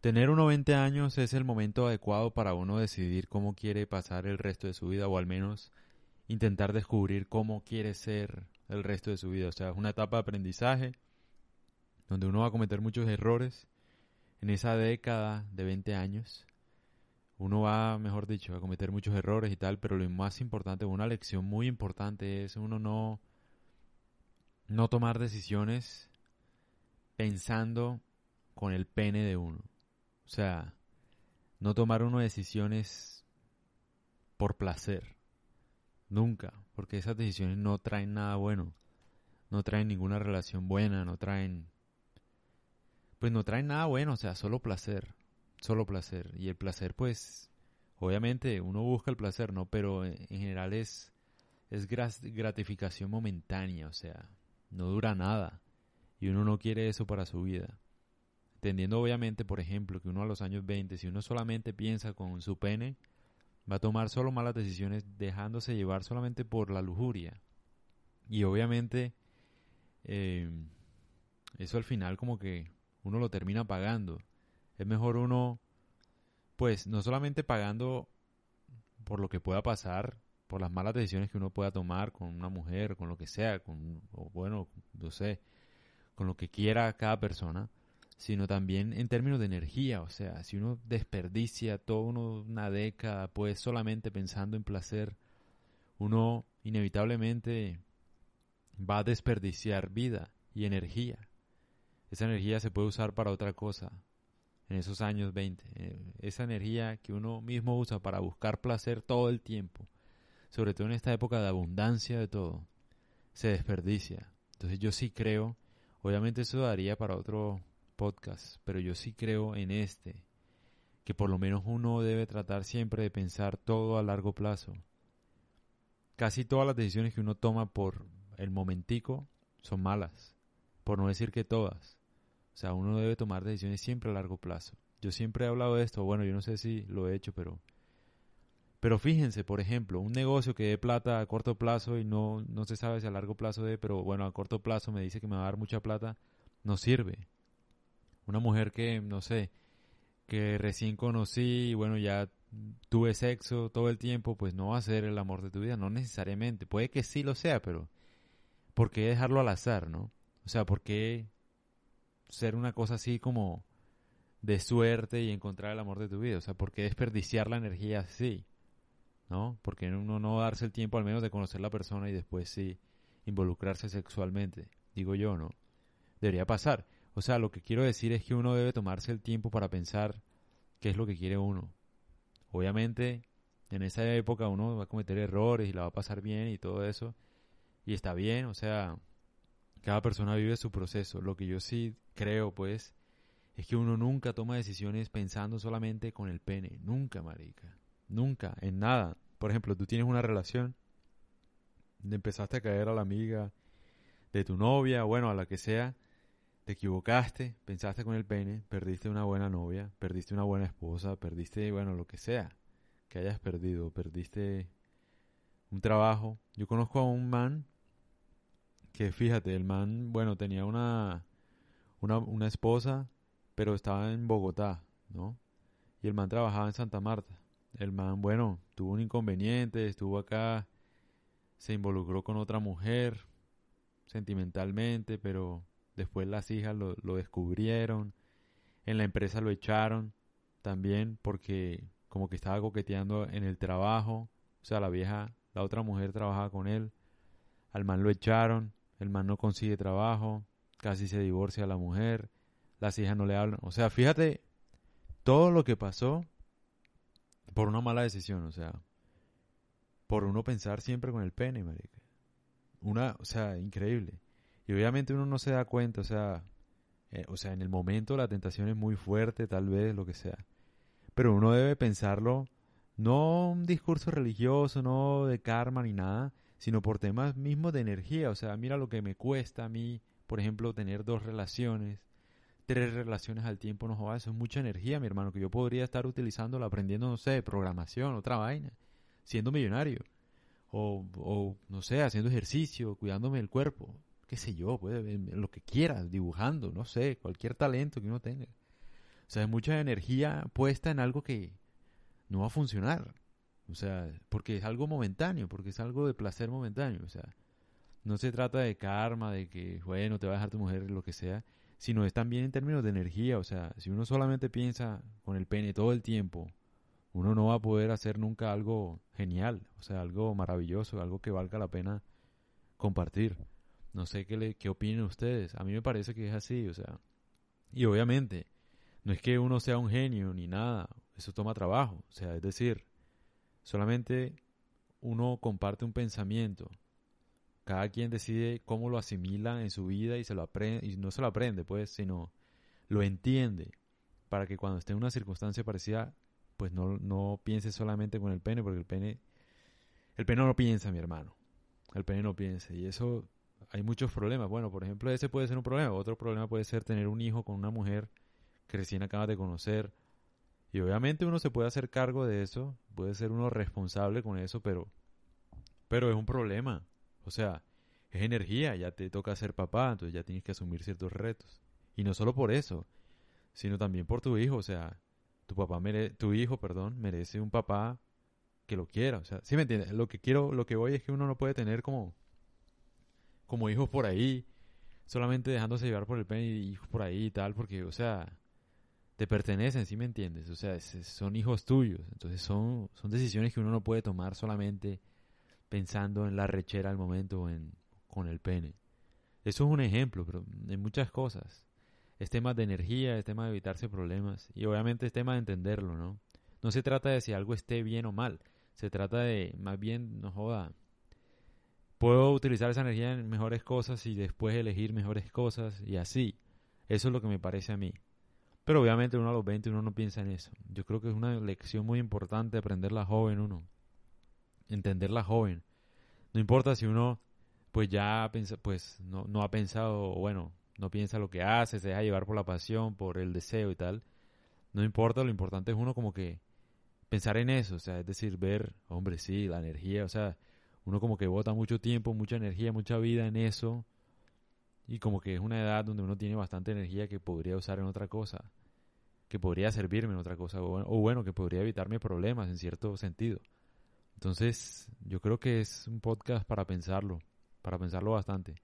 Tener unos 20 años es el momento adecuado para uno decidir cómo quiere pasar el resto de su vida o al menos intentar descubrir cómo quiere ser el resto de su vida. O sea, es una etapa de aprendizaje donde uno va a cometer muchos errores en esa década de 20 años. Uno va, mejor dicho, a cometer muchos errores y tal, pero lo más importante, una lección muy importante es uno no, no tomar decisiones pensando con el pene de uno. O sea, no tomar uno decisiones por placer. Nunca, porque esas decisiones no traen nada bueno. No traen ninguna relación buena, no traen... Pues no traen nada bueno, o sea, solo placer. Solo placer. Y el placer, pues, obviamente uno busca el placer, ¿no? Pero en general es, es gratificación momentánea, o sea, no dura nada. Y uno no quiere eso para su vida. Entendiendo obviamente, por ejemplo, que uno a los años 20, si uno solamente piensa con su pene, va a tomar solo malas decisiones dejándose llevar solamente por la lujuria. Y obviamente eh, eso al final como que uno lo termina pagando. Es mejor uno, pues no solamente pagando por lo que pueda pasar, por las malas decisiones que uno pueda tomar con una mujer, con lo que sea, con, o bueno, no sé, con lo que quiera cada persona, sino también en términos de energía, o sea, si uno desperdicia toda una década pues solamente pensando en placer, uno inevitablemente va a desperdiciar vida y energía. Esa energía se puede usar para otra cosa en esos años 20. Eh, esa energía que uno mismo usa para buscar placer todo el tiempo, sobre todo en esta época de abundancia de todo, se desperdicia. Entonces yo sí creo, obviamente eso daría para otro podcast, pero yo sí creo en este, que por lo menos uno debe tratar siempre de pensar todo a largo plazo. Casi todas las decisiones que uno toma por el momentico son malas, por no decir que todas. O sea, uno debe tomar decisiones siempre a largo plazo. Yo siempre he hablado de esto, bueno, yo no sé si lo he hecho, pero pero fíjense, por ejemplo, un negocio que dé plata a corto plazo y no, no se sabe si a largo plazo dé, pero bueno, a corto plazo me dice que me va a dar mucha plata, no sirve. Una mujer que, no sé, que recién conocí y bueno, ya tuve sexo todo el tiempo, pues no va a ser el amor de tu vida, no necesariamente. Puede que sí lo sea, pero ¿por qué dejarlo al azar, no? O sea, ¿por qué ser una cosa así como de suerte y encontrar el amor de tu vida? O sea, ¿por qué desperdiciar la energía así? ¿No? Porque uno no darse el tiempo al menos de conocer la persona y después sí involucrarse sexualmente? Digo yo, ¿no? Debería pasar. O sea, lo que quiero decir es que uno debe tomarse el tiempo para pensar qué es lo que quiere uno. Obviamente, en esa época uno va a cometer errores y la va a pasar bien y todo eso. Y está bien, o sea, cada persona vive su proceso. Lo que yo sí creo, pues, es que uno nunca toma decisiones pensando solamente con el pene. Nunca, marica. Nunca, en nada. Por ejemplo, tú tienes una relación, empezaste a caer a la amiga de tu novia, bueno, a la que sea, te equivocaste, pensaste con el pene, perdiste una buena novia, perdiste una buena esposa, perdiste, bueno, lo que sea que hayas perdido, perdiste un trabajo. Yo conozco a un man que, fíjate, el man, bueno, tenía una, una, una esposa, pero estaba en Bogotá, ¿no? Y el man trabajaba en Santa Marta. El man, bueno, tuvo un inconveniente, estuvo acá, se involucró con otra mujer, sentimentalmente, pero Después las hijas lo, descubrieron. En la empresa lo echaron también porque como que estaba coqueteando en el trabajo. O sea, la vieja, la otra mujer trabajaba con él. Al man lo echaron. El man no consigue trabajo. Casi se divorcia la mujer. Las hijas no le hablan. O sea, fíjate todo lo que pasó por una mala decisión. O sea, por uno pensar siempre con el pene, marica. Una, o sea, increíble. Y obviamente uno no se da cuenta, o sea, eh, o sea, en el momento la tentación es muy fuerte, tal vez, lo que sea. Pero uno debe pensarlo, no un discurso religioso, no de karma ni nada, sino por temas mismos de energía. O sea, mira lo que me cuesta a mí, por ejemplo, tener dos relaciones, tres relaciones al tiempo, no jodas, eso es mucha energía, mi hermano, que yo podría estar utilizándola aprendiendo, no sé, programación, otra vaina, siendo millonario. O, o, no sé, haciendo ejercicio, cuidándome del cuerpo qué sé yo, puede lo que quieras, dibujando, no sé, cualquier talento que uno tenga. O sea, hay mucha energía puesta en algo que no va a funcionar. O sea, porque es algo momentáneo, porque es algo de placer momentáneo. O sea, no se trata de karma, de que, bueno, te va a dejar tu mujer, lo que sea, sino es también en términos de energía. O sea, si uno solamente piensa con el pene todo el tiempo, uno no va a poder hacer nunca algo genial, o sea, algo maravilloso, algo que valga la pena compartir. No sé qué, le, qué opinen ustedes. A mí me parece que es así, o sea. Y obviamente, no es que uno sea un genio ni nada, eso toma trabajo. O sea, es decir, solamente uno comparte un pensamiento. Cada quien decide cómo lo asimila en su vida y se lo aprende, y no se lo aprende, pues, sino lo entiende para que cuando esté en una circunstancia parecida, pues no, no piense solamente con el pene, porque el pene, el pene no piensa, mi hermano. El pene no piensa. Y eso hay muchos problemas. Bueno, por ejemplo, ese puede ser un problema. Otro problema puede ser tener un hijo con una mujer que recién acaba de conocer. Y obviamente uno se puede hacer cargo de eso, puede ser uno responsable con eso, pero, pero es un problema. O sea, es energía, ya te toca ser papá, entonces ya tienes que asumir ciertos retos. Y no solo por eso, sino también por tu hijo, o sea, tu papá mere tu hijo, perdón, merece un papá que lo quiera, o sea, ¿sí me entiendes? Lo que quiero, lo que voy es que uno no puede tener como como hijos por ahí, solamente dejándose llevar por el pene y hijos por ahí y tal, porque, o sea, te pertenecen, ¿sí me entiendes? O sea, son hijos tuyos, entonces son, son decisiones que uno no puede tomar solamente pensando en la rechera al momento en, con el pene. Eso es un ejemplo, pero en muchas cosas. Es tema de energía, es tema de evitarse problemas y obviamente es tema de entenderlo, ¿no? No se trata de si algo esté bien o mal, se trata de, más bien, no joda, puedo utilizar esa energía en mejores cosas y después elegir mejores cosas y así. Eso es lo que me parece a mí. Pero obviamente uno a los 20 uno no piensa en eso. Yo creo que es una lección muy importante aprenderla joven uno. Entenderla joven. No importa si uno pues ya pues no, no ha pensado, bueno, no piensa lo que hace, se deja llevar por la pasión, por el deseo y tal. No importa, lo importante es uno como que pensar en eso, o sea, es decir, ver, hombre, sí, la energía, o sea, uno como que bota mucho tiempo, mucha energía, mucha vida en eso. Y como que es una edad donde uno tiene bastante energía que podría usar en otra cosa. Que podría servirme en otra cosa. O bueno, que podría evitarme problemas en cierto sentido. Entonces, yo creo que es un podcast para pensarlo. Para pensarlo bastante.